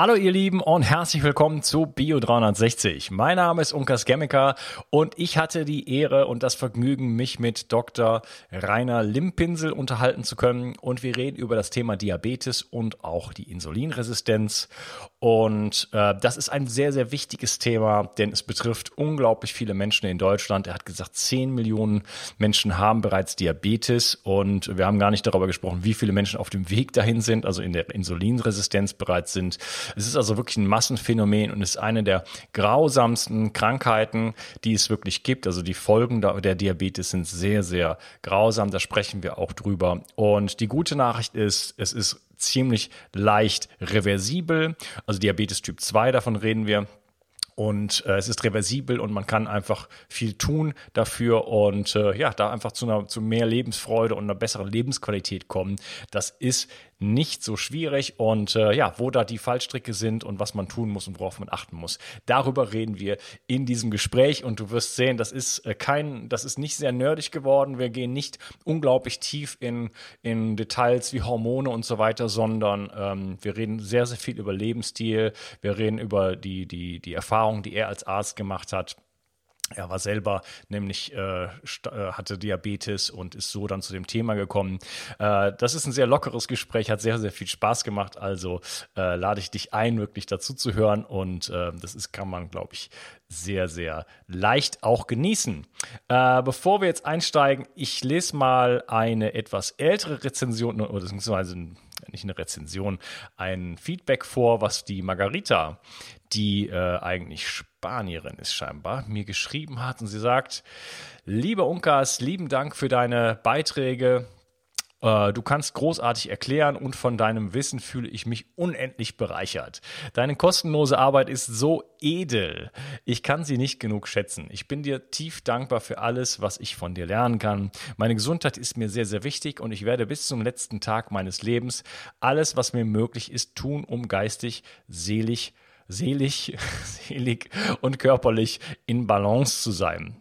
Hallo ihr Lieben und herzlich willkommen zu Bio360. Mein Name ist Unkas Gemmiker und ich hatte die Ehre und das Vergnügen, mich mit Dr. Rainer Limpinsel unterhalten zu können und wir reden über das Thema Diabetes und auch die Insulinresistenz und äh, das ist ein sehr, sehr wichtiges Thema, denn es betrifft unglaublich viele Menschen in Deutschland. Er hat gesagt, 10 Millionen Menschen haben bereits Diabetes und wir haben gar nicht darüber gesprochen, wie viele Menschen auf dem Weg dahin sind, also in der Insulinresistenz bereits sind. Es ist also wirklich ein Massenphänomen und ist eine der grausamsten Krankheiten, die es wirklich gibt. Also die Folgen der Diabetes sind sehr, sehr grausam. Da sprechen wir auch drüber. Und die gute Nachricht ist, es ist ziemlich leicht reversibel. Also Diabetes Typ 2, davon reden wir. Und äh, es ist reversibel und man kann einfach viel tun dafür und äh, ja, da einfach zu, einer, zu mehr Lebensfreude und einer besseren Lebensqualität kommen. Das ist nicht so schwierig und äh, ja, wo da die Fallstricke sind und was man tun muss und worauf man achten muss. Darüber reden wir in diesem Gespräch und du wirst sehen, das ist äh, kein, das ist nicht sehr nerdig geworden. Wir gehen nicht unglaublich tief in, in Details wie Hormone und so weiter, sondern ähm, wir reden sehr, sehr viel über Lebensstil. Wir reden über die, die, die Erfahrungen, die er als Arzt gemacht hat. Er war selber nämlich äh, äh, hatte Diabetes und ist so dann zu dem Thema gekommen. Äh, das ist ein sehr lockeres Gespräch, hat sehr sehr viel Spaß gemacht. Also äh, lade ich dich ein, wirklich dazu zu hören und äh, das ist kann man glaube ich sehr sehr leicht auch genießen. Äh, bevor wir jetzt einsteigen, ich lese mal eine etwas ältere Rezension oder beziehungsweise nicht eine Rezension, ein Feedback vor, was die Margarita, die äh, eigentlich Spanierin ist scheinbar, mir geschrieben hat und sie sagt, lieber Unkas, lieben Dank für deine Beiträge. Äh, du kannst großartig erklären und von deinem Wissen fühle ich mich unendlich bereichert. Deine kostenlose Arbeit ist so edel. Ich kann sie nicht genug schätzen. Ich bin dir tief dankbar für alles, was ich von dir lernen kann. Meine Gesundheit ist mir sehr, sehr wichtig und ich werde bis zum letzten Tag meines Lebens alles, was mir möglich ist, tun, um geistig, seelisch, selig, selig und körperlich in Balance zu sein.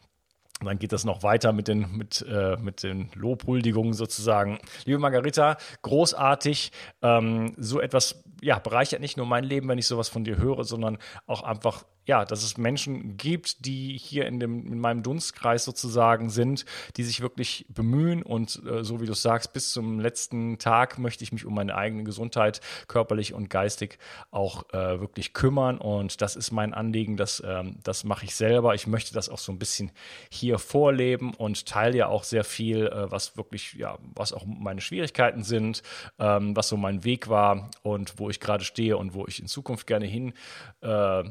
Und dann geht das noch weiter mit den, mit, äh, mit den Lobhuldigungen sozusagen. Liebe Margarita, großartig. Ähm, so etwas ja, bereichert nicht nur mein Leben, wenn ich sowas von dir höre, sondern auch einfach ja, dass es Menschen gibt, die hier in, dem, in meinem Dunstkreis sozusagen sind, die sich wirklich bemühen und äh, so wie du sagst, bis zum letzten Tag möchte ich mich um meine eigene Gesundheit körperlich und geistig auch äh, wirklich kümmern und das ist mein Anliegen, das, ähm, das mache ich selber. Ich möchte das auch so ein bisschen hier vorleben und teile ja auch sehr viel, äh, was wirklich, ja, was auch meine Schwierigkeiten sind, ähm, was so mein Weg war und wo ich gerade stehe und wo ich in Zukunft gerne hin äh,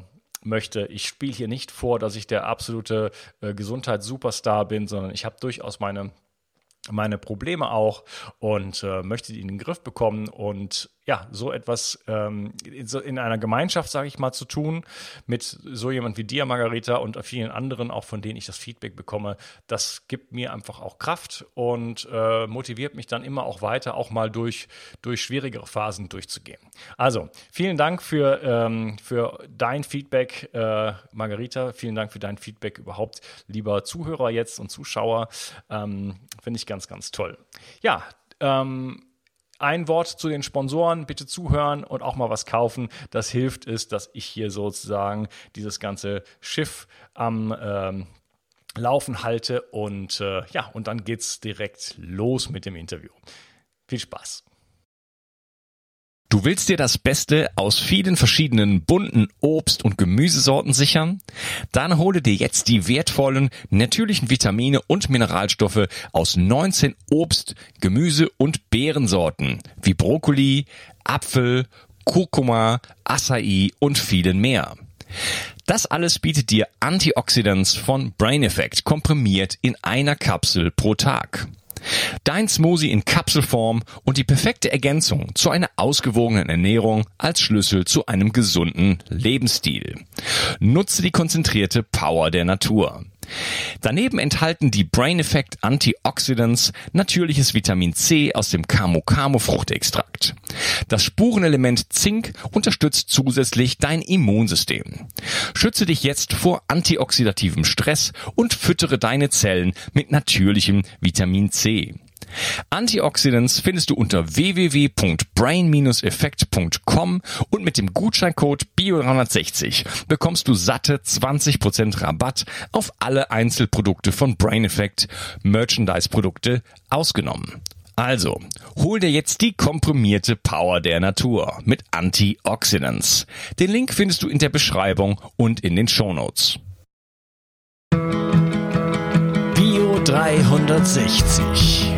möchte. Ich spiele hier nicht vor, dass ich der absolute äh, Gesundheitssuperstar bin, sondern ich habe durchaus meine meine Probleme auch und äh, möchte die in den Griff bekommen und ja, so etwas ähm, in einer Gemeinschaft, sage ich mal, zu tun, mit so jemand wie dir, Margarita, und vielen anderen, auch von denen ich das Feedback bekomme, das gibt mir einfach auch Kraft und äh, motiviert mich dann immer auch weiter, auch mal durch, durch schwierigere Phasen durchzugehen. Also, vielen Dank für, ähm, für dein Feedback, äh, Margarita. Vielen Dank für dein Feedback überhaupt, lieber Zuhörer jetzt und Zuschauer. Ähm, Finde ich ganz, ganz toll. Ja, ähm, ein Wort zu den Sponsoren, bitte zuhören und auch mal was kaufen. Das hilft es, dass ich hier sozusagen dieses ganze Schiff am ähm, Laufen halte und äh, ja, und dann geht's direkt los mit dem Interview. Viel Spaß. Du willst dir das Beste aus vielen verschiedenen bunten Obst- und Gemüsesorten sichern? Dann hole dir jetzt die wertvollen natürlichen Vitamine und Mineralstoffe aus 19 Obst-, Gemüse- und Beerensorten wie Brokkoli, Apfel, Kurkuma, Acai und vielen mehr. Das alles bietet dir Antioxidants von Brain Effect komprimiert in einer Kapsel pro Tag. Dein Smoothie in Kapselform und die perfekte Ergänzung zu einer ausgewogenen Ernährung als Schlüssel zu einem gesunden Lebensstil. Nutze die konzentrierte Power der Natur. Daneben enthalten die Brain Effect Antioxidants natürliches Vitamin C aus dem Camu Camu Fruchtextrakt. Das Spurenelement Zink unterstützt zusätzlich dein Immunsystem. Schütze dich jetzt vor antioxidativem Stress und füttere deine Zellen mit natürlichem Vitamin C. Antioxidants findest du unter www.brain-effekt.com und mit dem Gutscheincode BIO360 bekommst du satte 20% Rabatt auf alle Einzelprodukte von Brain Effect, Merchandise-Produkte ausgenommen. Also, hol dir jetzt die komprimierte Power der Natur mit Antioxidants. Den Link findest du in der Beschreibung und in den Shownotes. Bio 360.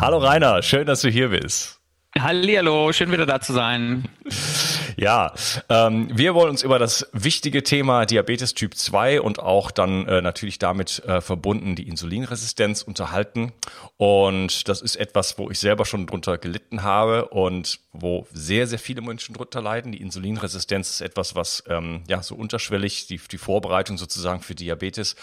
Hallo Rainer, schön, dass du hier bist. Hallihallo, schön wieder da zu sein. Ja, ähm, wir wollen uns über das wichtige Thema Diabetes Typ 2 und auch dann äh, natürlich damit äh, verbunden die Insulinresistenz unterhalten. Und das ist etwas, wo ich selber schon drunter gelitten habe und wo sehr, sehr viele Menschen drunter leiden. Die Insulinresistenz ist etwas, was ähm, ja so unterschwellig, die, die Vorbereitung sozusagen für Diabetes,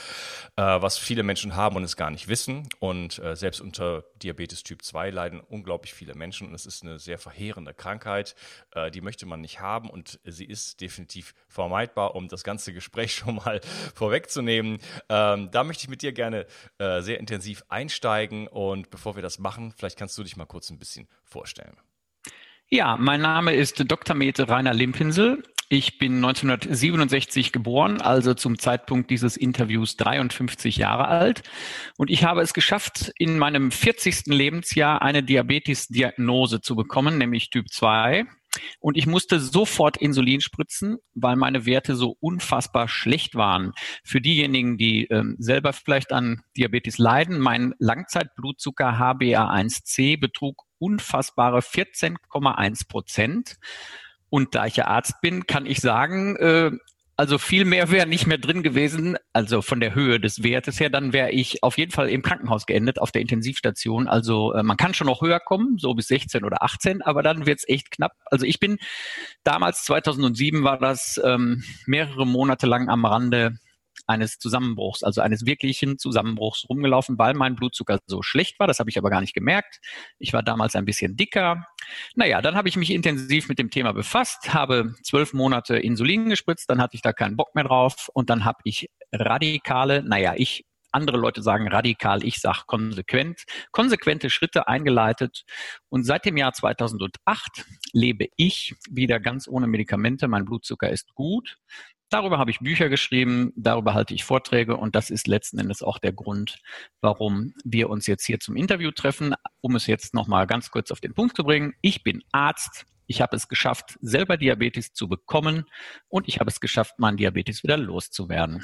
äh, was viele Menschen haben und es gar nicht wissen. Und äh, selbst unter Diabetes Typ 2 leiden unglaublich viele Menschen und es ist eine sehr verheerende Krankheit. Äh, die möchte man nicht haben und sie ist definitiv vermeidbar, um das ganze Gespräch schon mal vorwegzunehmen. Ähm, da möchte ich mit dir gerne äh, sehr intensiv einsteigen und bevor wir das machen, vielleicht kannst du dich mal kurz ein bisschen vorstellen. Ja, mein Name ist Dr. Mete Rainer Limpinsel. Ich bin 1967 geboren, also zum Zeitpunkt dieses Interviews 53 Jahre alt. Und ich habe es geschafft, in meinem 40. Lebensjahr eine Diabetes-Diagnose zu bekommen, nämlich Typ 2. Und ich musste sofort Insulin spritzen, weil meine Werte so unfassbar schlecht waren. Für diejenigen, die ähm, selber vielleicht an Diabetes leiden, mein Langzeitblutzucker HbA1c betrug unfassbare 14,1 Prozent. Und da ich ja Arzt bin, kann ich sagen, äh, also viel mehr wäre nicht mehr drin gewesen, also von der Höhe des Wertes her, dann wäre ich auf jeden Fall im Krankenhaus geendet, auf der Intensivstation. Also äh, man kann schon noch höher kommen, so bis 16 oder 18, aber dann wird's echt knapp. Also ich bin damals, 2007 war das ähm, mehrere Monate lang am Rande eines Zusammenbruchs, also eines wirklichen Zusammenbruchs rumgelaufen, weil mein Blutzucker so schlecht war. Das habe ich aber gar nicht gemerkt. Ich war damals ein bisschen dicker. Naja, dann habe ich mich intensiv mit dem Thema befasst, habe zwölf Monate Insulin gespritzt, dann hatte ich da keinen Bock mehr drauf und dann habe ich radikale, naja, ich andere Leute sagen radikal, ich sage konsequent, konsequente Schritte eingeleitet. Und seit dem Jahr 2008 lebe ich wieder ganz ohne Medikamente. Mein Blutzucker ist gut. Darüber habe ich Bücher geschrieben, darüber halte ich Vorträge und das ist letzten Endes auch der Grund, warum wir uns jetzt hier zum Interview treffen. Um es jetzt nochmal ganz kurz auf den Punkt zu bringen. Ich bin Arzt. Ich habe es geschafft, selber Diabetes zu bekommen und ich habe es geschafft, meinen Diabetes wieder loszuwerden.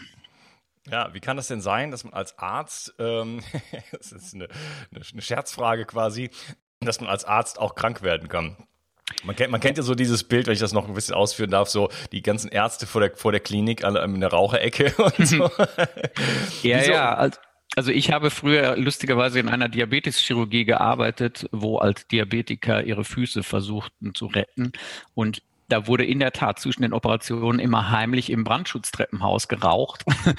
Ja, wie kann das denn sein, dass man als Arzt, ähm, das ist eine, eine Scherzfrage quasi, dass man als Arzt auch krank werden kann? Man kennt, man kennt ja so dieses Bild, wenn ich das noch ein bisschen ausführen darf, so die ganzen Ärzte vor der, vor der Klinik alle in der Raucherecke und so. ja, Wieso? ja. Also ich habe früher lustigerweise in einer Diabeteschirurgie gearbeitet, wo als Diabetiker ihre Füße versuchten zu retten. Und da wurde in der Tat zwischen den Operationen immer heimlich im Brandschutztreppenhaus geraucht.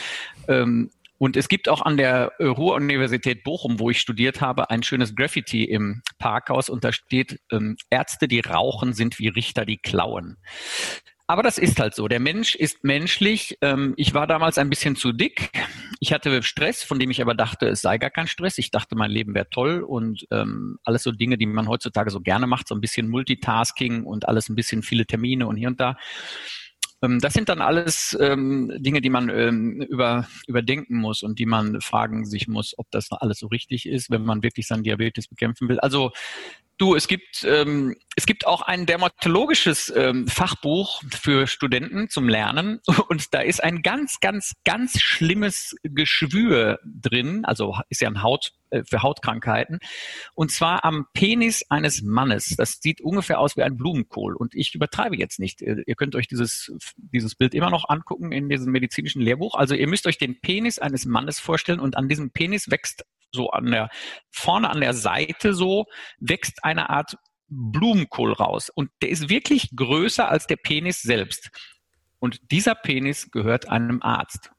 Ähm, und es gibt auch an der äh, Ruhr-Universität Bochum, wo ich studiert habe, ein schönes Graffiti im Parkhaus und da steht, ähm, Ärzte, die rauchen, sind wie Richter, die klauen. Aber das ist halt so. Der Mensch ist menschlich. Ähm, ich war damals ein bisschen zu dick. Ich hatte Stress, von dem ich aber dachte, es sei gar kein Stress. Ich dachte, mein Leben wäre toll und ähm, alles so Dinge, die man heutzutage so gerne macht, so ein bisschen Multitasking und alles ein bisschen viele Termine und hier und da. Ähm, das sind dann alles ähm, Dinge, die man ähm, über, überdenken muss und die man fragen sich muss, ob das alles so richtig ist, wenn man wirklich seinen Diabetes bekämpfen will. Also Du, es gibt, ähm, es gibt auch ein dermatologisches ähm, Fachbuch für Studenten zum Lernen und da ist ein ganz, ganz, ganz schlimmes Geschwür drin, also ist ja ein Haut, äh, für Hautkrankheiten und zwar am Penis eines Mannes. Das sieht ungefähr aus wie ein Blumenkohl und ich übertreibe jetzt nicht. Ihr könnt euch dieses, dieses Bild immer noch angucken in diesem medizinischen Lehrbuch. Also ihr müsst euch den Penis eines Mannes vorstellen und an diesem Penis wächst so an der, vorne an der Seite so, wächst eine Art Blumenkohl raus. Und der ist wirklich größer als der Penis selbst. Und dieser Penis gehört einem Arzt.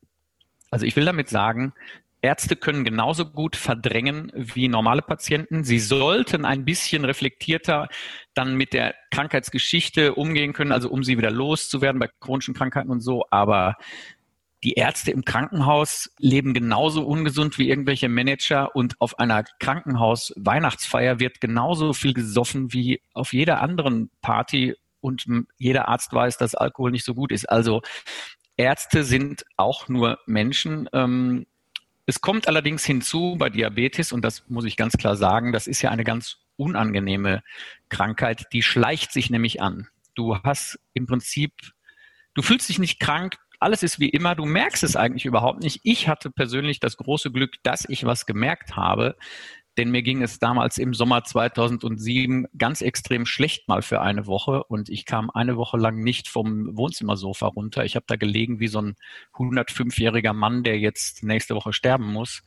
Also ich will damit sagen, Ärzte können genauso gut verdrängen wie normale Patienten. Sie sollten ein bisschen reflektierter dann mit der Krankheitsgeschichte umgehen können, also um sie wieder loszuwerden bei chronischen Krankheiten und so. Aber die Ärzte im Krankenhaus leben genauso ungesund wie irgendwelche Manager und auf einer Krankenhaus-Weihnachtsfeier wird genauso viel gesoffen wie auf jeder anderen Party und jeder Arzt weiß, dass Alkohol nicht so gut ist. Also Ärzte sind auch nur Menschen. Ähm, es kommt allerdings hinzu bei Diabetes, und das muss ich ganz klar sagen, das ist ja eine ganz unangenehme Krankheit, die schleicht sich nämlich an. Du hast im Prinzip, du fühlst dich nicht krank, alles ist wie immer, du merkst es eigentlich überhaupt nicht. Ich hatte persönlich das große Glück, dass ich was gemerkt habe, denn mir ging es damals im Sommer 2007 ganz extrem schlecht mal für eine Woche und ich kam eine Woche lang nicht vom Wohnzimmersofa runter. Ich habe da gelegen wie so ein 105-jähriger Mann, der jetzt nächste Woche sterben muss.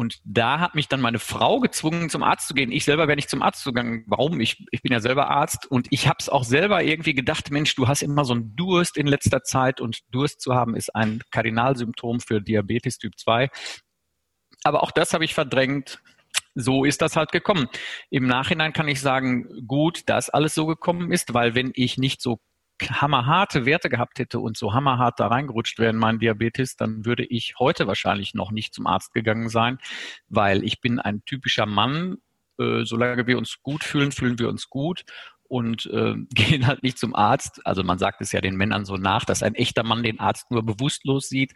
Und da hat mich dann meine Frau gezwungen, zum Arzt zu gehen. Ich selber wäre nicht zum Arzt gegangen. Warum? Ich, ich bin ja selber Arzt und ich habe es auch selber irgendwie gedacht, Mensch, du hast immer so einen Durst in letzter Zeit und Durst zu haben ist ein Kardinalsymptom für Diabetes Typ 2. Aber auch das habe ich verdrängt. So ist das halt gekommen. Im Nachhinein kann ich sagen, gut, dass alles so gekommen ist, weil wenn ich nicht so hammerharte Werte gehabt hätte und so hammerhart da reingerutscht wäre in meinen Diabetes, dann würde ich heute wahrscheinlich noch nicht zum Arzt gegangen sein, weil ich bin ein typischer Mann. Äh, solange wir uns gut fühlen, fühlen wir uns gut und äh, gehen halt nicht zum Arzt. Also man sagt es ja den Männern so nach, dass ein echter Mann den Arzt nur bewusstlos sieht.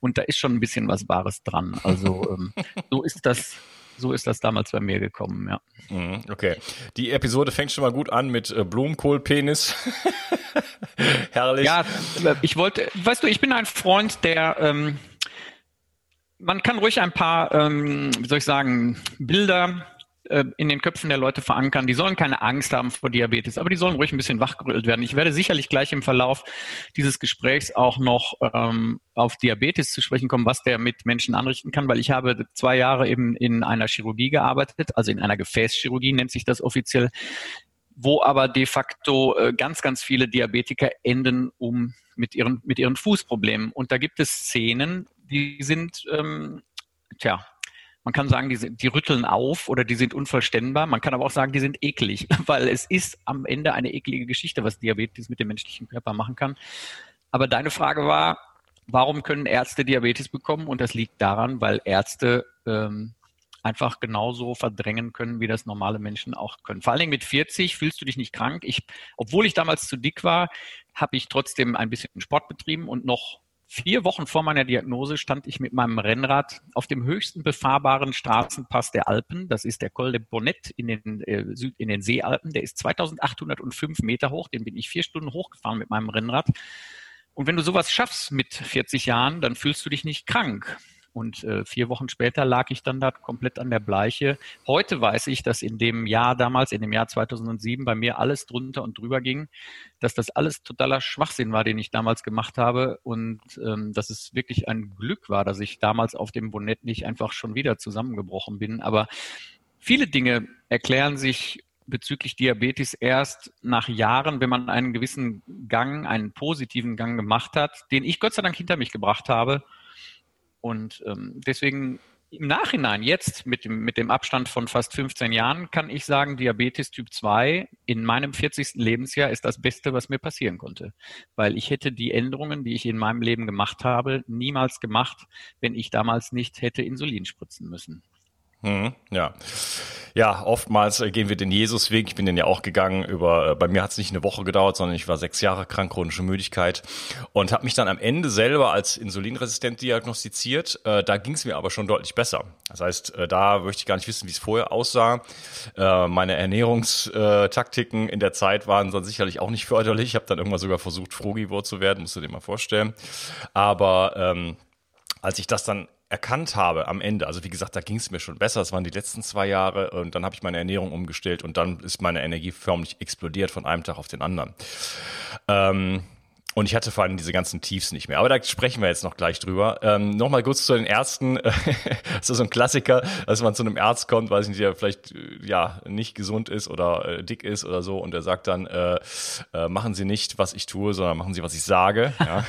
Und da ist schon ein bisschen was Wahres dran. Also ähm, so ist das. So ist das damals bei mir gekommen, ja. Mhm, okay. Die Episode fängt schon mal gut an mit äh, Blumenkohlpenis. Herrlich. Ja, ich wollte, weißt du, ich bin ein Freund, der ähm, man kann ruhig ein paar, ähm, wie soll ich sagen, Bilder äh, in den Köpfen der Leute verankern. Die sollen keine Angst haben vor Diabetes, aber die sollen ruhig ein bisschen wachgerüttelt werden. Ich werde sicherlich gleich im Verlauf dieses Gesprächs auch noch ähm, auf Diabetes zu sprechen kommen, was der mit Menschen anrichten kann, weil ich habe zwei Jahre eben in einer Chirurgie gearbeitet, also in einer Gefäßchirurgie nennt sich das offiziell, wo aber de facto äh, ganz, ganz viele Diabetiker enden um mit ihren, mit ihren Fußproblemen. Und da gibt es Szenen, die sind, ähm, tja, man kann sagen, die, sind, die rütteln auf oder die sind unvollständigbar. Man kann aber auch sagen, die sind eklig, weil es ist am Ende eine eklige Geschichte, was Diabetes mit dem menschlichen Körper machen kann. Aber deine Frage war, warum können Ärzte Diabetes bekommen? Und das liegt daran, weil Ärzte ähm, einfach genauso verdrängen können, wie das normale Menschen auch können. Vor allen Dingen mit 40 fühlst du dich nicht krank. Ich, obwohl ich damals zu dick war, habe ich trotzdem ein bisschen Sport betrieben und noch Vier Wochen vor meiner Diagnose stand ich mit meinem Rennrad auf dem höchsten befahrbaren Straßenpass der Alpen. Das ist der Col de Bonnet in den, äh, Süd, in den Seealpen. Der ist 2805 Meter hoch. Den bin ich vier Stunden hochgefahren mit meinem Rennrad. Und wenn du sowas schaffst mit 40 Jahren, dann fühlst du dich nicht krank. Und äh, vier Wochen später lag ich dann da komplett an der Bleiche. Heute weiß ich, dass in dem Jahr damals, in dem Jahr 2007, bei mir alles drunter und drüber ging, dass das alles totaler Schwachsinn war, den ich damals gemacht habe und ähm, dass es wirklich ein Glück war, dass ich damals auf dem Bonett nicht einfach schon wieder zusammengebrochen bin. Aber viele Dinge erklären sich bezüglich Diabetes erst nach Jahren, wenn man einen gewissen Gang, einen positiven Gang gemacht hat, den ich Gott sei Dank hinter mich gebracht habe und ähm, deswegen im Nachhinein, jetzt mit dem, mit dem Abstand von fast 15 Jahren, kann ich sagen, Diabetes Typ 2 in meinem 40. Lebensjahr ist das Beste, was mir passieren konnte. Weil ich hätte die Änderungen, die ich in meinem Leben gemacht habe, niemals gemacht, wenn ich damals nicht hätte Insulin spritzen müssen. Mhm, ja. Ja, oftmals äh, gehen wir den Jesusweg. Ich bin den ja auch gegangen. Über, äh, bei mir hat es nicht eine Woche gedauert, sondern ich war sechs Jahre krank, chronische Müdigkeit und habe mich dann am Ende selber als insulinresistent diagnostiziert. Äh, da ging es mir aber schon deutlich besser. Das heißt, äh, da möchte ich gar nicht wissen, wie es vorher aussah. Äh, meine Ernährungstaktiken in der Zeit waren dann sicherlich auch nicht förderlich. Ich habe dann irgendwann sogar versucht, Frugivor zu werden, musst du dir mal vorstellen. Aber ähm, als ich das dann erkannt habe am Ende, also wie gesagt, da ging es mir schon besser, das waren die letzten zwei Jahre und dann habe ich meine Ernährung umgestellt und dann ist meine Energie förmlich explodiert von einem Tag auf den anderen. Ähm, und ich hatte vor allem diese ganzen Tiefs nicht mehr. Aber da sprechen wir jetzt noch gleich drüber. Ähm, Nochmal kurz zu den Ärzten. das ist so ein Klassiker, dass man zu einem Arzt kommt, weiß nicht, der vielleicht äh, ja nicht gesund ist oder äh, dick ist oder so und der sagt dann, äh, äh, machen Sie nicht, was ich tue, sondern machen Sie, was ich sage. Ja,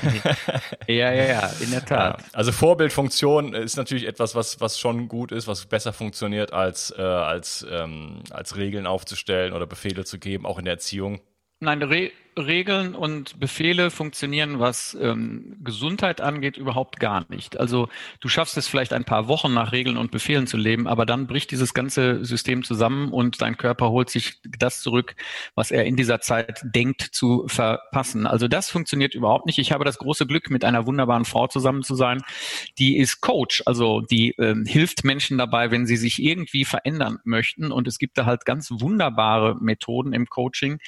ja, ja, ja, in der Tat. Ja, also Vorbildfunktion ist natürlich etwas, was, was schon gut ist, was besser funktioniert, als, äh, als, ähm, als Regeln aufzustellen oder Befehle zu geben, auch in der Erziehung. Nein, Re Regeln und Befehle funktionieren, was ähm, Gesundheit angeht, überhaupt gar nicht. Also du schaffst es vielleicht ein paar Wochen nach Regeln und Befehlen zu leben, aber dann bricht dieses ganze System zusammen und dein Körper holt sich das zurück, was er in dieser Zeit denkt zu verpassen. Also das funktioniert überhaupt nicht. Ich habe das große Glück, mit einer wunderbaren Frau zusammen zu sein, die ist Coach, also die ähm, hilft Menschen dabei, wenn sie sich irgendwie verändern möchten. Und es gibt da halt ganz wunderbare Methoden im Coaching,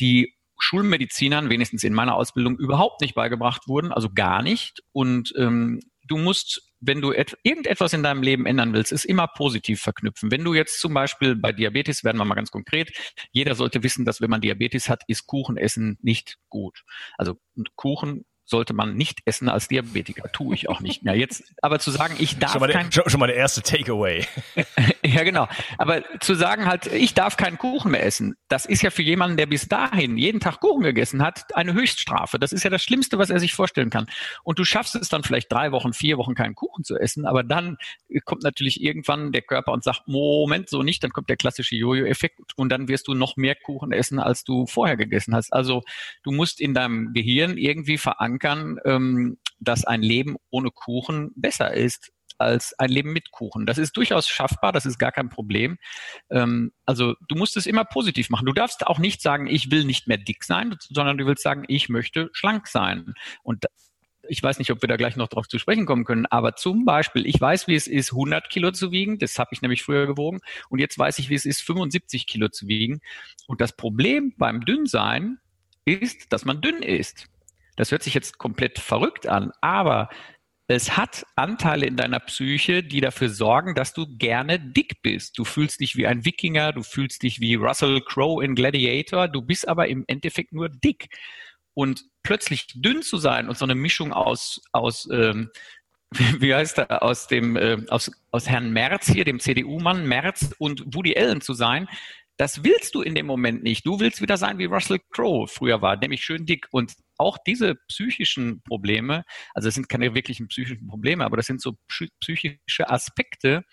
die Schulmedizinern, wenigstens in meiner Ausbildung, überhaupt nicht beigebracht wurden, also gar nicht. Und ähm, du musst, wenn du irgendetwas in deinem Leben ändern willst, es immer positiv verknüpfen. Wenn du jetzt zum Beispiel bei Diabetes, werden wir mal ganz konkret, jeder sollte wissen, dass wenn man Diabetes hat, ist Kuchen essen nicht gut. Also Kuchen sollte man nicht essen als Diabetiker. Tue ich auch nicht mehr. Jetzt, aber zu sagen, ich darf schon mal, der, schon, schon mal der erste Takeaway. ja, genau. Aber zu sagen halt, ich darf keinen Kuchen mehr essen, das ist ja für jemanden, der bis dahin jeden Tag Kuchen gegessen hat, eine Höchststrafe. Das ist ja das Schlimmste, was er sich vorstellen kann. Und du schaffst es dann vielleicht drei Wochen, vier Wochen keinen Kuchen zu essen, aber dann kommt natürlich irgendwann der Körper und sagt, Moment, so nicht, dann kommt der klassische Jojo-Effekt und dann wirst du noch mehr Kuchen essen, als du vorher gegessen hast. Also du musst in deinem Gehirn irgendwie verankern, ähm, dass ein Leben ohne Kuchen besser ist als ein Leben mit Kuchen. Das ist durchaus schaffbar, das ist gar kein Problem. Ähm, also du musst es immer positiv machen. Du darfst auch nicht sagen, ich will nicht mehr dick sein, sondern du willst sagen, ich möchte schlank sein. Und ich weiß nicht, ob wir da gleich noch drauf zu sprechen kommen können, aber zum Beispiel, ich weiß, wie es ist, 100 Kilo zu wiegen. Das habe ich nämlich früher gewogen. Und jetzt weiß ich, wie es ist, 75 Kilo zu wiegen. Und das Problem beim Dünnsein ist, dass man dünn ist. Das hört sich jetzt komplett verrückt an, aber es hat Anteile in deiner Psyche, die dafür sorgen, dass du gerne dick bist. Du fühlst dich wie ein Wikinger, du fühlst dich wie Russell Crowe in Gladiator, du bist aber im Endeffekt nur dick. Und plötzlich dünn zu sein und so eine Mischung aus, aus ähm, wie heißt er, aus dem, äh, aus, aus Herrn Merz hier, dem CDU-Mann Merz und Woody Allen zu sein, das willst du in dem Moment nicht. Du willst wieder sein, wie Russell Crowe früher war, nämlich schön dick. Und auch diese psychischen Probleme, also es sind keine wirklichen psychischen Probleme, aber das sind so psychische Aspekte,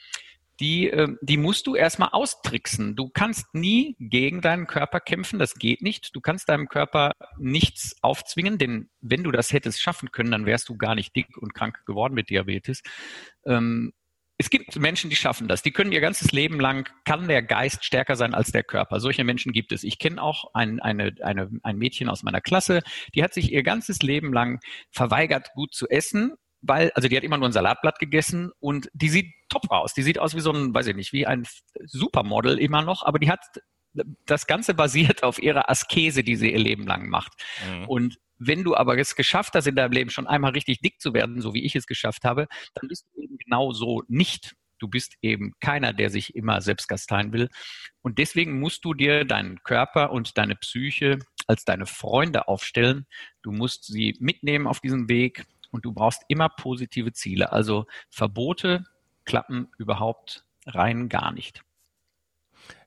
die, ähm, die musst du erstmal austricksen. Du kannst nie gegen deinen Körper kämpfen, das geht nicht. Du kannst deinem Körper nichts aufzwingen, denn wenn du das hättest schaffen können, dann wärst du gar nicht dick und krank geworden mit Diabetes. Ähm, es gibt Menschen, die schaffen das. Die können ihr ganzes Leben lang, kann der Geist stärker sein als der Körper. Solche Menschen gibt es. Ich kenne auch ein, eine, eine, ein Mädchen aus meiner Klasse, die hat sich ihr ganzes Leben lang verweigert, gut zu essen, weil, also die hat immer nur ein Salatblatt gegessen und die sieht top aus. Die sieht aus wie so ein, weiß ich nicht, wie ein Supermodel immer noch, aber die hat das Ganze basiert auf ihrer Askese, die sie ihr Leben lang macht. Mhm. Und wenn du aber es geschafft hast, in deinem Leben schon einmal richtig dick zu werden, so wie ich es geschafft habe, dann bist du eben genau so nicht. Du bist eben keiner, der sich immer selbst gasteien will. Und deswegen musst du dir deinen Körper und deine Psyche als deine Freunde aufstellen. Du musst sie mitnehmen auf diesem Weg und du brauchst immer positive Ziele. Also Verbote klappen überhaupt rein gar nicht.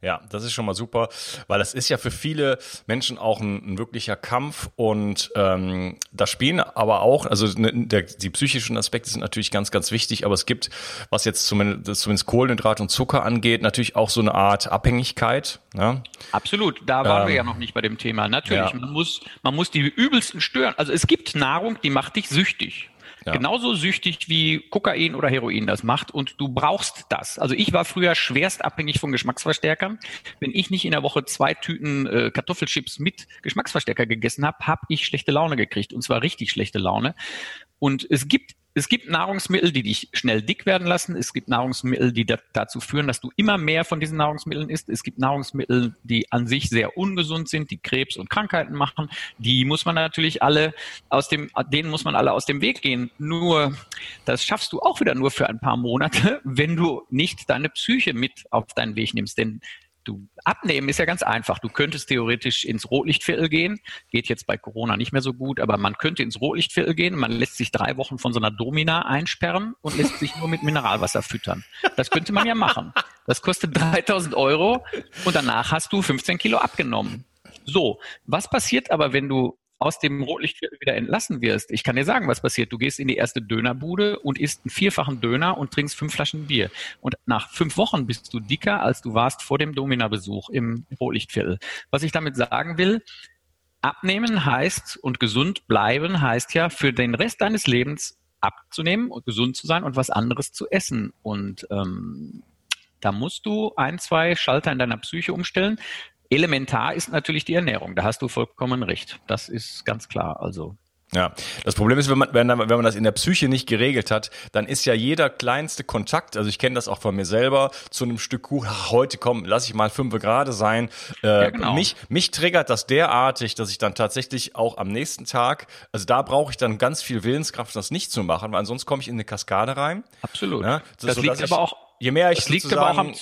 Ja, das ist schon mal super, weil das ist ja für viele Menschen auch ein, ein wirklicher Kampf und ähm, da spielen aber auch, also ne, der, die psychischen Aspekte sind natürlich ganz, ganz wichtig, aber es gibt, was jetzt zumindest, zumindest Kohlenhydrat und Zucker angeht, natürlich auch so eine Art Abhängigkeit. Ja? Absolut, da waren ähm, wir ja noch nicht bei dem Thema. Natürlich, ja. man, muss, man muss die übelsten stören. Also es gibt Nahrung, die macht dich süchtig. Ja. Genauso süchtig wie Kokain oder Heroin das macht und du brauchst das. Also ich war früher schwerst abhängig von Geschmacksverstärkern. Wenn ich nicht in der Woche zwei Tüten äh, Kartoffelchips mit Geschmacksverstärker gegessen habe, habe ich schlechte Laune gekriegt und zwar richtig schlechte Laune. Und es gibt es gibt Nahrungsmittel, die dich schnell dick werden lassen. Es gibt Nahrungsmittel, die da, dazu führen, dass du immer mehr von diesen Nahrungsmitteln isst. Es gibt Nahrungsmittel, die an sich sehr ungesund sind, die Krebs und Krankheiten machen. Die muss man natürlich alle aus dem, denen muss man alle aus dem Weg gehen. Nur, das schaffst du auch wieder nur für ein paar Monate, wenn du nicht deine Psyche mit auf deinen Weg nimmst. Denn du abnehmen ist ja ganz einfach. Du könntest theoretisch ins Rotlichtviertel gehen. Geht jetzt bei Corona nicht mehr so gut, aber man könnte ins Rotlichtviertel gehen. Man lässt sich drei Wochen von so einer Domina einsperren und lässt sich nur mit Mineralwasser füttern. Das könnte man ja machen. Das kostet 3000 Euro und danach hast du 15 Kilo abgenommen. So, was passiert aber, wenn du aus dem Rotlichtviertel wieder entlassen wirst, ich kann dir sagen, was passiert. Du gehst in die erste Dönerbude und isst einen vierfachen Döner und trinkst fünf Flaschen Bier. Und nach fünf Wochen bist du dicker, als du warst vor dem Domina-Besuch im Rotlichtviertel. Was ich damit sagen will, abnehmen heißt und gesund bleiben heißt ja für den Rest deines Lebens abzunehmen und gesund zu sein und was anderes zu essen. Und ähm, da musst du ein, zwei Schalter in deiner Psyche umstellen. Elementar ist natürlich die Ernährung. Da hast du vollkommen recht. Das ist ganz klar. Also ja, das Problem ist, wenn man, wenn, wenn man das in der Psyche nicht geregelt hat, dann ist ja jeder kleinste Kontakt, also ich kenne das auch von mir selber, zu einem Stück Kuchen, ach, heute komm, lass ich mal fünf gerade sein. Äh, ja, genau. mich, mich triggert das derartig, dass ich dann tatsächlich auch am nächsten Tag, also da brauche ich dann ganz viel Willenskraft, das nicht zu machen, weil ansonsten komme ich in eine Kaskade rein. Absolut. Ja, das, das so, liegt aber auch, je mehr ich das liegt aber auch am,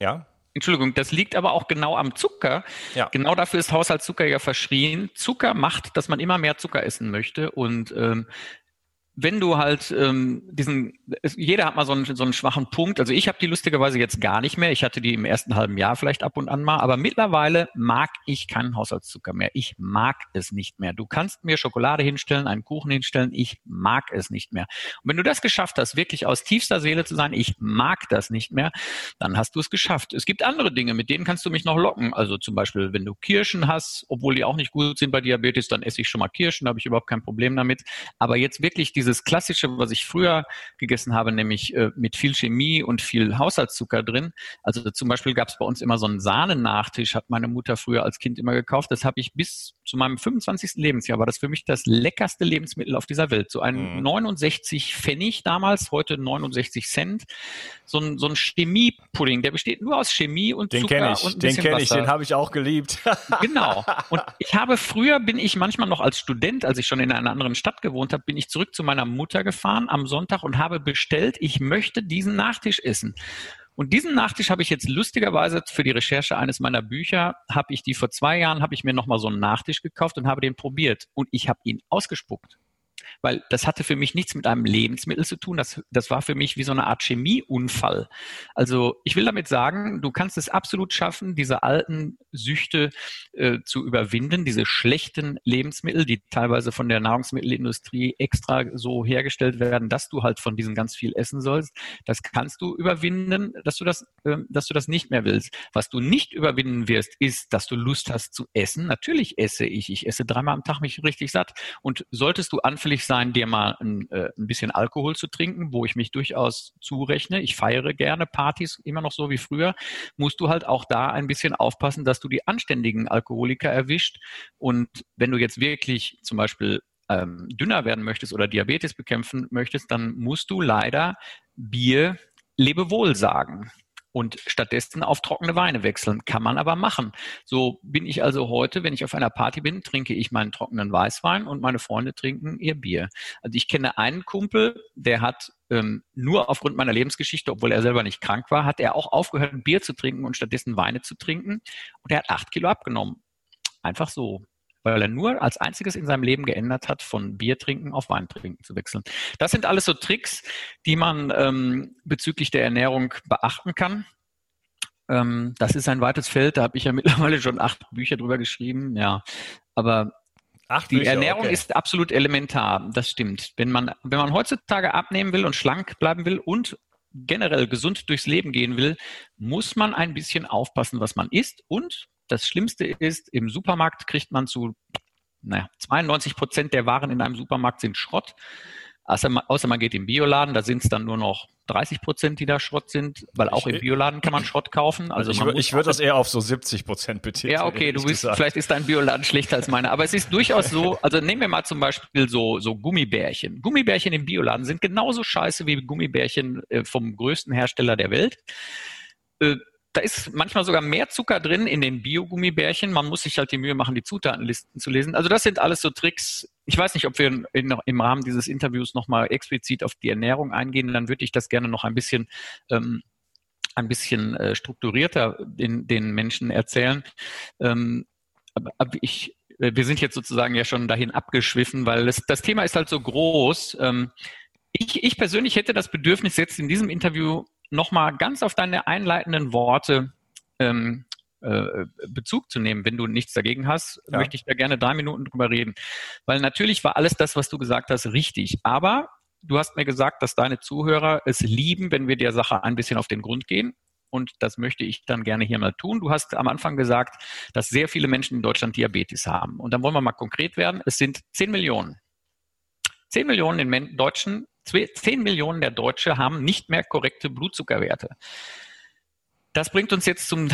ja? Entschuldigung, das liegt aber auch genau am Zucker. Ja. Genau dafür ist Haushaltszucker ja verschrien. Zucker macht, dass man immer mehr Zucker essen möchte. Und ähm, wenn du halt ähm, diesen, es, jeder hat mal so einen, so einen schwachen Punkt. Also ich habe die lustigerweise jetzt gar nicht mehr. Ich hatte die im ersten halben Jahr vielleicht ab und an mal, aber mittlerweile mag ich keinen Haushaltszucker mehr. Ich mag es nicht mehr. Du kannst mir Schokolade hinstellen, einen Kuchen hinstellen. Ich mag es nicht mehr. Und wenn du das geschafft hast, wirklich aus tiefster Seele zu sein, ich mag das nicht mehr, dann hast du es geschafft. Es gibt andere Dinge, mit denen kannst du mich noch locken. Also zum Beispiel, wenn du Kirschen hast, obwohl die auch nicht gut sind bei Diabetes, dann esse ich schon mal Kirschen, da habe ich überhaupt kein Problem damit. Aber jetzt wirklich diese dieses klassische, was ich früher gegessen habe, nämlich äh, mit viel Chemie und viel Haushaltszucker drin. Also zum Beispiel gab es bei uns immer so einen Sahnennachtisch, hat meine Mutter früher als Kind immer gekauft. Das habe ich bis zu meinem 25. Lebensjahr, war das für mich das leckerste Lebensmittel auf dieser Welt. So ein mhm. 69 Pfennig damals, heute 69 Cent. So ein, so ein Chemiepudding, der besteht nur aus Chemie und den Zucker ich, und ein Den kenne ich, den habe ich auch geliebt. genau. Und ich habe früher, bin ich manchmal noch als Student, als ich schon in einer anderen Stadt gewohnt habe, bin ich zurück zu meiner meiner Mutter gefahren am Sonntag und habe bestellt, ich möchte diesen Nachtisch essen. Und diesen Nachtisch habe ich jetzt lustigerweise für die Recherche eines meiner Bücher, habe ich die vor zwei Jahren, habe ich mir nochmal so einen Nachtisch gekauft und habe den probiert. Und ich habe ihn ausgespuckt weil das hatte für mich nichts mit einem Lebensmittel zu tun. Das, das war für mich wie so eine Art Chemieunfall. Also ich will damit sagen, du kannst es absolut schaffen, diese alten Süchte äh, zu überwinden, diese schlechten Lebensmittel, die teilweise von der Nahrungsmittelindustrie extra so hergestellt werden, dass du halt von diesen ganz viel essen sollst. Das kannst du überwinden, dass du das, äh, dass du das nicht mehr willst. Was du nicht überwinden wirst, ist, dass du Lust hast zu essen. Natürlich esse ich. Ich esse dreimal am Tag mich richtig satt. Und solltest du anfällig sein, dir mal ein, äh, ein bisschen Alkohol zu trinken, wo ich mich durchaus zurechne. Ich feiere gerne Partys immer noch so wie früher. Musst du halt auch da ein bisschen aufpassen, dass du die anständigen Alkoholiker erwischt. Und wenn du jetzt wirklich zum Beispiel ähm, dünner werden möchtest oder Diabetes bekämpfen möchtest, dann musst du leider Bier Lebewohl sagen und stattdessen auf trockene Weine wechseln. Kann man aber machen. So bin ich also heute, wenn ich auf einer Party bin, trinke ich meinen trockenen Weißwein und meine Freunde trinken ihr Bier. Also ich kenne einen Kumpel, der hat ähm, nur aufgrund meiner Lebensgeschichte, obwohl er selber nicht krank war, hat er auch aufgehört, Bier zu trinken und stattdessen Weine zu trinken. Und er hat acht Kilo abgenommen. Einfach so weil er nur als einziges in seinem Leben geändert hat, von Bier trinken auf Wein trinken zu wechseln. Das sind alles so Tricks, die man ähm, bezüglich der Ernährung beachten kann. Ähm, das ist ein weites Feld, da habe ich ja mittlerweile schon acht Bücher drüber geschrieben, ja. Aber Ach, die Bücher, Ernährung okay. ist absolut elementar, das stimmt. Wenn man, wenn man heutzutage abnehmen will und schlank bleiben will und generell gesund durchs Leben gehen will, muss man ein bisschen aufpassen, was man isst und das Schlimmste ist, im Supermarkt kriegt man zu naja, 92 Prozent der Waren in einem Supermarkt sind Schrott. Außer man, außer man geht im Bioladen, da sind es dann nur noch 30 Prozent, die da Schrott sind, weil auch ich, im Bioladen kann man Schrott kaufen. Also ich, ich würde das eher auf so 70 Prozent betiteln. Ja, okay, du bist, vielleicht ist dein Bioladen schlechter als meiner, aber es ist durchaus so, also nehmen wir mal zum Beispiel so, so Gummibärchen. Gummibärchen im Bioladen sind genauso scheiße wie Gummibärchen äh, vom größten Hersteller der Welt. Äh, da ist manchmal sogar mehr Zucker drin in den Biogummibärchen. Man muss sich halt die Mühe machen, die Zutatenlisten zu lesen. Also das sind alles so Tricks. Ich weiß nicht, ob wir in, in, im Rahmen dieses Interviews nochmal explizit auf die Ernährung eingehen. Dann würde ich das gerne noch ein bisschen ähm, ein bisschen äh, strukturierter den, den Menschen erzählen. Ähm, aber, aber ich, wir sind jetzt sozusagen ja schon dahin abgeschwiffen, weil es, das Thema ist halt so groß. Ähm, ich, ich persönlich hätte das Bedürfnis, jetzt in diesem Interview nochmal ganz auf deine einleitenden Worte ähm, äh, Bezug zu nehmen. Wenn du nichts dagegen hast, ja. möchte ich da gerne drei Minuten drüber reden. Weil natürlich war alles das, was du gesagt hast, richtig. Aber du hast mir gesagt, dass deine Zuhörer es lieben, wenn wir der Sache ein bisschen auf den Grund gehen. Und das möchte ich dann gerne hier mal tun. Du hast am Anfang gesagt, dass sehr viele Menschen in Deutschland Diabetes haben. Und dann wollen wir mal konkret werden. Es sind 10 Millionen. 10 Millionen in Deutschen 10 Millionen der Deutsche haben nicht mehr korrekte Blutzuckerwerte. Das bringt uns jetzt zum,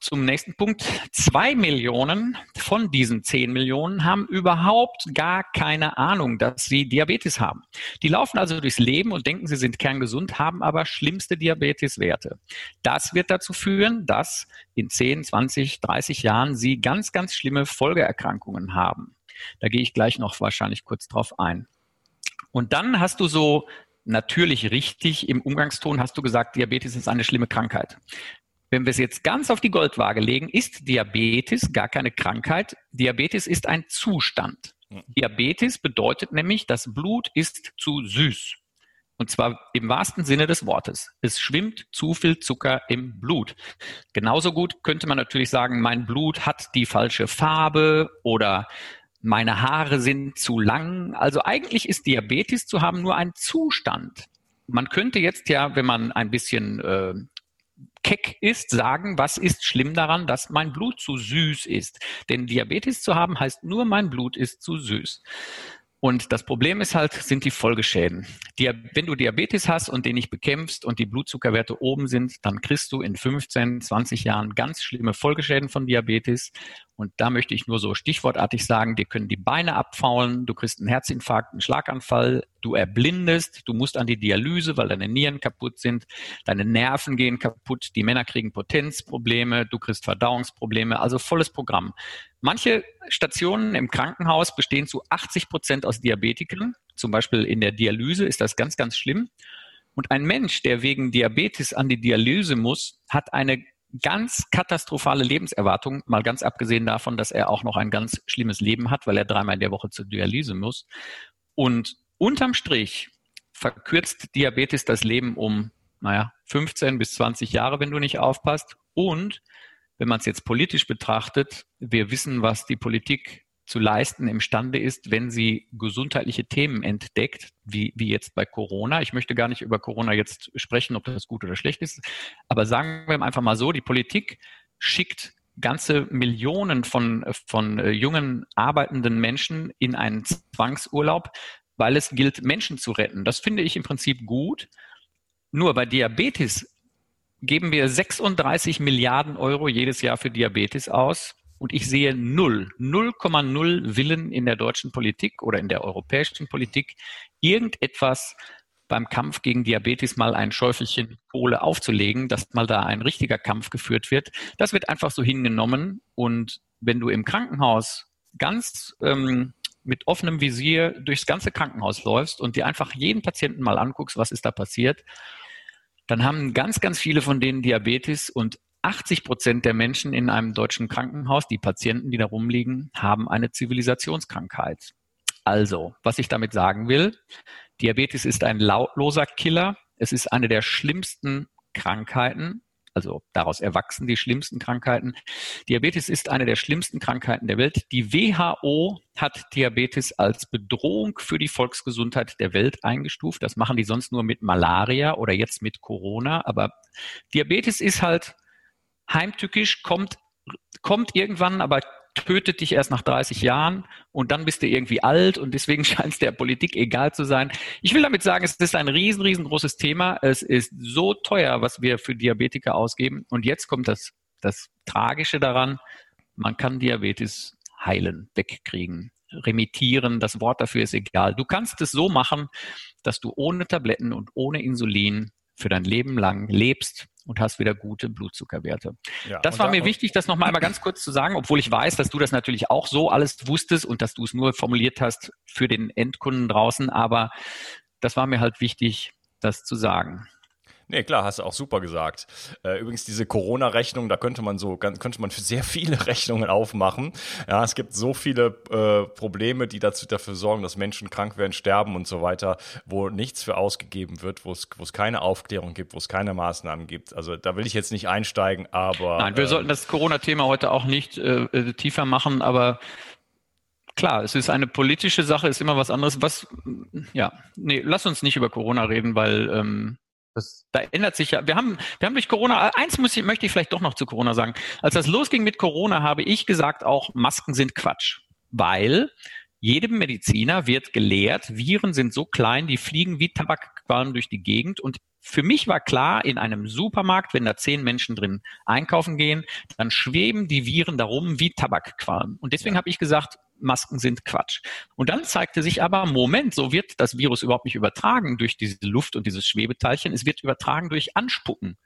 zum nächsten Punkt. Zwei Millionen von diesen 10 Millionen haben überhaupt gar keine Ahnung, dass sie Diabetes haben. Die laufen also durchs Leben und denken, sie sind kerngesund, haben aber schlimmste Diabeteswerte. Das wird dazu führen, dass in 10, 20, 30 Jahren sie ganz, ganz schlimme Folgeerkrankungen haben. Da gehe ich gleich noch wahrscheinlich kurz drauf ein. Und dann hast du so natürlich richtig im Umgangston hast du gesagt, Diabetes ist eine schlimme Krankheit. Wenn wir es jetzt ganz auf die Goldwaage legen, ist Diabetes gar keine Krankheit. Diabetes ist ein Zustand. Diabetes bedeutet nämlich, das Blut ist zu süß. Und zwar im wahrsten Sinne des Wortes. Es schwimmt zu viel Zucker im Blut. Genauso gut könnte man natürlich sagen, mein Blut hat die falsche Farbe oder meine Haare sind zu lang. Also eigentlich ist Diabetes zu haben nur ein Zustand. Man könnte jetzt ja, wenn man ein bisschen äh, keck ist, sagen, was ist schlimm daran, dass mein Blut zu süß ist. Denn Diabetes zu haben heißt nur, mein Blut ist zu süß. Und das Problem ist halt, sind die Folgeschäden. Die, wenn du Diabetes hast und den nicht bekämpfst und die Blutzuckerwerte oben sind, dann kriegst du in 15, 20 Jahren ganz schlimme Folgeschäden von Diabetes. Und da möchte ich nur so stichwortartig sagen, dir können die Beine abfaulen, du kriegst einen Herzinfarkt, einen Schlaganfall, du erblindest, du musst an die Dialyse, weil deine Nieren kaputt sind, deine Nerven gehen kaputt, die Männer kriegen Potenzprobleme, du kriegst Verdauungsprobleme, also volles Programm. Manche Stationen im Krankenhaus bestehen zu 80 Prozent aus Diabetikern. Zum Beispiel in der Dialyse ist das ganz, ganz schlimm. Und ein Mensch, der wegen Diabetes an die Dialyse muss, hat eine ganz katastrophale Lebenserwartung, mal ganz abgesehen davon, dass er auch noch ein ganz schlimmes Leben hat, weil er dreimal in der Woche zur Dialyse muss. Und unterm Strich verkürzt Diabetes das Leben um, naja, 15 bis 20 Jahre, wenn du nicht aufpasst. Und wenn man es jetzt politisch betrachtet, wir wissen, was die Politik zu leisten imstande ist, wenn sie gesundheitliche Themen entdeckt, wie, wie jetzt bei Corona. Ich möchte gar nicht über Corona jetzt sprechen, ob das gut oder schlecht ist, aber sagen wir einfach mal so, die Politik schickt ganze Millionen von, von äh, jungen arbeitenden Menschen in einen Zwangsurlaub, weil es gilt, Menschen zu retten. Das finde ich im Prinzip gut. Nur bei Diabetes geben wir 36 Milliarden Euro jedes Jahr für Diabetes aus und ich sehe null, 0,0 Willen in der deutschen Politik oder in der europäischen Politik, irgendetwas beim Kampf gegen Diabetes mal ein Schäufelchen Kohle aufzulegen, dass mal da ein richtiger Kampf geführt wird. Das wird einfach so hingenommen. Und wenn du im Krankenhaus ganz ähm, mit offenem Visier durchs ganze Krankenhaus läufst und dir einfach jeden Patienten mal anguckst, was ist da passiert, dann haben ganz, ganz viele von denen Diabetes und 80 Prozent der Menschen in einem deutschen Krankenhaus, die Patienten, die da rumliegen, haben eine Zivilisationskrankheit. Also, was ich damit sagen will, Diabetes ist ein lautloser Killer. Es ist eine der schlimmsten Krankheiten. Also daraus erwachsen die schlimmsten Krankheiten. Diabetes ist eine der schlimmsten Krankheiten der Welt. Die WHO hat Diabetes als Bedrohung für die Volksgesundheit der Welt eingestuft. Das machen die sonst nur mit Malaria oder jetzt mit Corona. Aber Diabetes ist halt heimtückisch, kommt, kommt irgendwann, aber tötet dich erst nach 30 Jahren und dann bist du irgendwie alt und deswegen scheint es der Politik egal zu sein. Ich will damit sagen, es ist ein riesen, riesengroßes Thema. Es ist so teuer, was wir für Diabetiker ausgeben. Und jetzt kommt das, das Tragische daran. Man kann Diabetes heilen, wegkriegen, remittieren. Das Wort dafür ist egal. Du kannst es so machen, dass du ohne Tabletten und ohne Insulin für dein Leben lang lebst und hast wieder gute Blutzuckerwerte. Ja, das war da, mir wichtig, das nochmal einmal ganz kurz zu sagen, obwohl ich weiß, dass du das natürlich auch so alles wusstest und dass du es nur formuliert hast für den Endkunden draußen, aber das war mir halt wichtig, das zu sagen. Nee, klar, hast du auch super gesagt. Äh, übrigens, diese Corona-Rechnung, da könnte man so, könnte man für sehr viele Rechnungen aufmachen. Ja, es gibt so viele äh, Probleme, die dazu dafür sorgen, dass Menschen krank werden, sterben und so weiter, wo nichts für ausgegeben wird, wo es, keine Aufklärung gibt, wo es keine Maßnahmen gibt. Also da will ich jetzt nicht einsteigen, aber. Nein, wir äh, sollten das Corona-Thema heute auch nicht äh, äh, tiefer machen, aber klar, es ist eine politische Sache, ist immer was anderes. Was, ja, nee, lass uns nicht über Corona reden, weil ähm, das, da ändert sich ja. Wir haben, wir haben durch Corona, eins muss ich, möchte ich vielleicht doch noch zu Corona sagen. Als das losging mit Corona, habe ich gesagt, auch Masken sind Quatsch. Weil jedem Mediziner wird gelehrt, Viren sind so klein, die fliegen wie Tabakqualm durch die Gegend. Und für mich war klar, in einem Supermarkt, wenn da zehn Menschen drin einkaufen gehen, dann schweben die Viren darum wie Tabakqualm. Und deswegen ja. habe ich gesagt, Masken sind Quatsch. Und dann zeigte sich aber, Moment, so wird das Virus überhaupt nicht übertragen durch diese Luft und dieses Schwebeteilchen. Es wird übertragen durch Anspucken.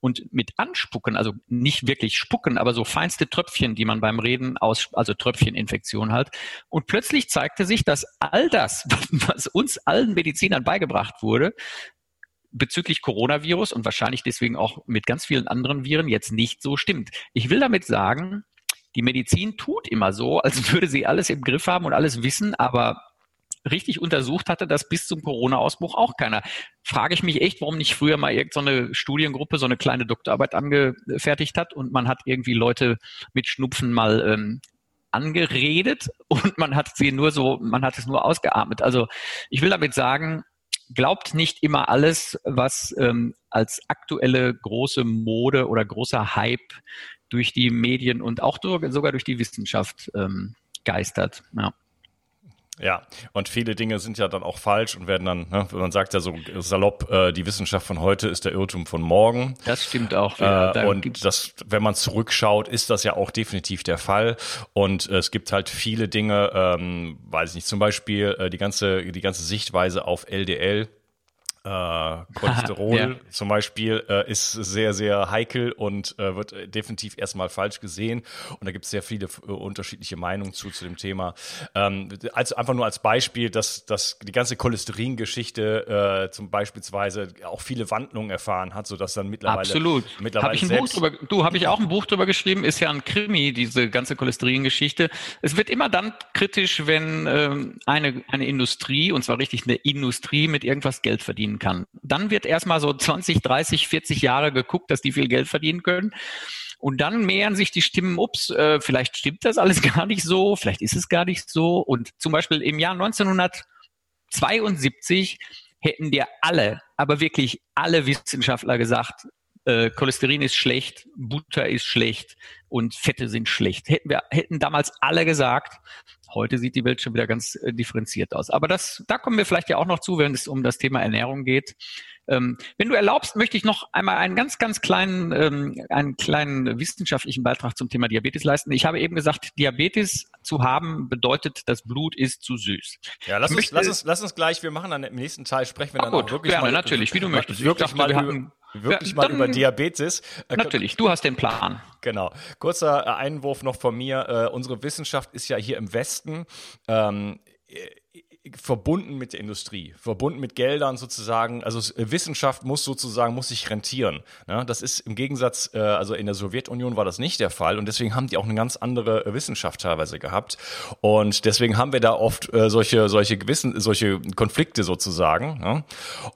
Und mit Anspucken, also nicht wirklich spucken, aber so feinste Tröpfchen, die man beim Reden aus, also Tröpfcheninfektion halt. Und plötzlich zeigte sich, dass all das, was uns allen Medizinern beigebracht wurde, bezüglich Coronavirus und wahrscheinlich deswegen auch mit ganz vielen anderen Viren jetzt nicht so stimmt. Ich will damit sagen, die Medizin tut immer so, als würde sie alles im Griff haben und alles wissen, aber richtig untersucht hatte das bis zum Corona-Ausbruch auch keiner. Frage ich mich echt, warum nicht früher mal irgendeine so Studiengruppe so eine kleine Doktorarbeit angefertigt hat und man hat irgendwie Leute mit Schnupfen mal ähm, angeredet und man hat sie nur so, man hat es nur ausgeatmet. Also ich will damit sagen, glaubt nicht immer alles, was ähm, als aktuelle große Mode oder großer Hype durch die Medien und auch sogar durch die Wissenschaft ähm, geistert. Ja. Ja, und viele Dinge sind ja dann auch falsch und werden dann, ne, man sagt ja so salopp, äh, die Wissenschaft von heute ist der Irrtum von morgen. Das stimmt auch. Äh, und das, wenn man zurückschaut, ist das ja auch definitiv der Fall. Und äh, es gibt halt viele Dinge, ähm, weiß ich nicht, zum Beispiel äh, die ganze, die ganze Sichtweise auf LDL äh, Cholesterol ja. zum Beispiel äh, ist sehr, sehr heikel und äh, wird definitiv erstmal falsch gesehen. Und da gibt es sehr viele äh, unterschiedliche Meinungen zu, zu dem Thema. Ähm, also einfach nur als Beispiel, dass, dass die ganze Cholesterin-Geschichte äh, zum beispielsweise auch viele Wandlungen erfahren hat, sodass dann mittlerweile. Absolut. Mittlerweile hab ich ein Buch drüber, du, habe ich auch ein Buch drüber geschrieben, ist ja ein Krimi, diese ganze Cholesterin-Geschichte. Es wird immer dann kritisch, wenn ähm, eine, eine Industrie, und zwar richtig eine Industrie, mit irgendwas Geld verdienen kann. Dann wird erstmal so 20, 30, 40 Jahre geguckt, dass die viel Geld verdienen können. Und dann mehren sich die Stimmen, ups, äh, vielleicht stimmt das alles gar nicht so, vielleicht ist es gar nicht so. Und zum Beispiel im Jahr 1972 hätten dir alle, aber wirklich alle Wissenschaftler gesagt, äh, Cholesterin ist schlecht, Butter ist schlecht und Fette sind schlecht. Hätten wir, hätten damals alle gesagt. Heute sieht die Welt schon wieder ganz äh, differenziert aus. Aber das, da kommen wir vielleicht ja auch noch zu, wenn es um das Thema Ernährung geht. Ähm, wenn du erlaubst, möchte ich noch einmal einen ganz, ganz kleinen, ähm, einen kleinen wissenschaftlichen Beitrag zum Thema Diabetes leisten. Ich habe eben gesagt, Diabetes zu haben bedeutet, das Blut ist zu süß. Ja, lass, uns, lass, uns, lass uns gleich, wir machen dann im nächsten Teil, sprechen wir dann gut, auch wirklich gerne, mal. natürlich, wie du möchtest. Wirklich dachte, mal über, wirklich ja, mal über Diabetes. Äh, natürlich, du hast den Plan. Genau. Kurzer äh, Einwurf noch von mir. Äh, unsere Wissenschaft ist ja hier im Westen. Ähm, verbunden mit der Industrie, verbunden mit Geldern sozusagen. Also Wissenschaft muss sozusagen, muss sich rentieren. Ja, das ist im Gegensatz, äh, also in der Sowjetunion war das nicht der Fall und deswegen haben die auch eine ganz andere Wissenschaft teilweise gehabt. Und deswegen haben wir da oft äh, solche, solche gewissen, solche Konflikte sozusagen. Ja?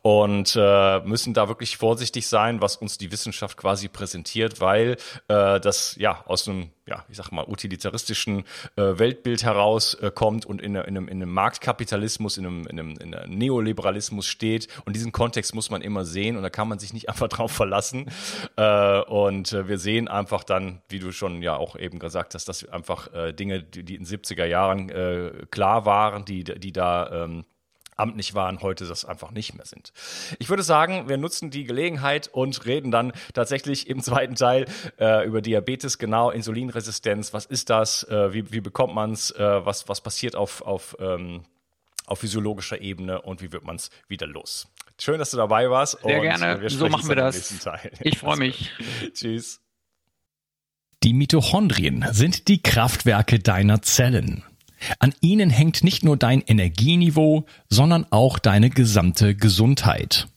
Und äh, müssen da wirklich vorsichtig sein, was uns die Wissenschaft quasi präsentiert, weil äh, das ja aus einem ja, ich sag mal, utilitaristischen äh, Weltbild herauskommt äh, und in, in, einem, in einem Marktkapitalismus, in einem, in, einem, in einem Neoliberalismus steht. Und diesen Kontext muss man immer sehen und da kann man sich nicht einfach drauf verlassen. Äh, und äh, wir sehen einfach dann, wie du schon ja auch eben gesagt hast, dass einfach äh, Dinge, die, die in 70er Jahren äh, klar waren, die, die da ähm, amtlich waren, heute das einfach nicht mehr sind. Ich würde sagen, wir nutzen die Gelegenheit und reden dann tatsächlich im zweiten Teil äh, über Diabetes, genau, Insulinresistenz, was ist das, äh, wie, wie bekommt man es, äh, was, was passiert auf, auf, ähm, auf physiologischer Ebene und wie wird man es wieder los. Schön, dass du dabei warst. Sehr gerne, so machen wir das. Ich freue mich. Tschüss. Die Mitochondrien sind die Kraftwerke deiner Zellen. An ihnen hängt nicht nur dein Energieniveau, sondern auch deine gesamte Gesundheit.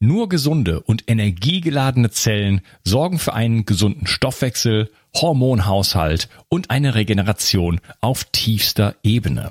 Nur gesunde und energiegeladene Zellen sorgen für einen gesunden Stoffwechsel, Hormonhaushalt und eine Regeneration auf tiefster Ebene.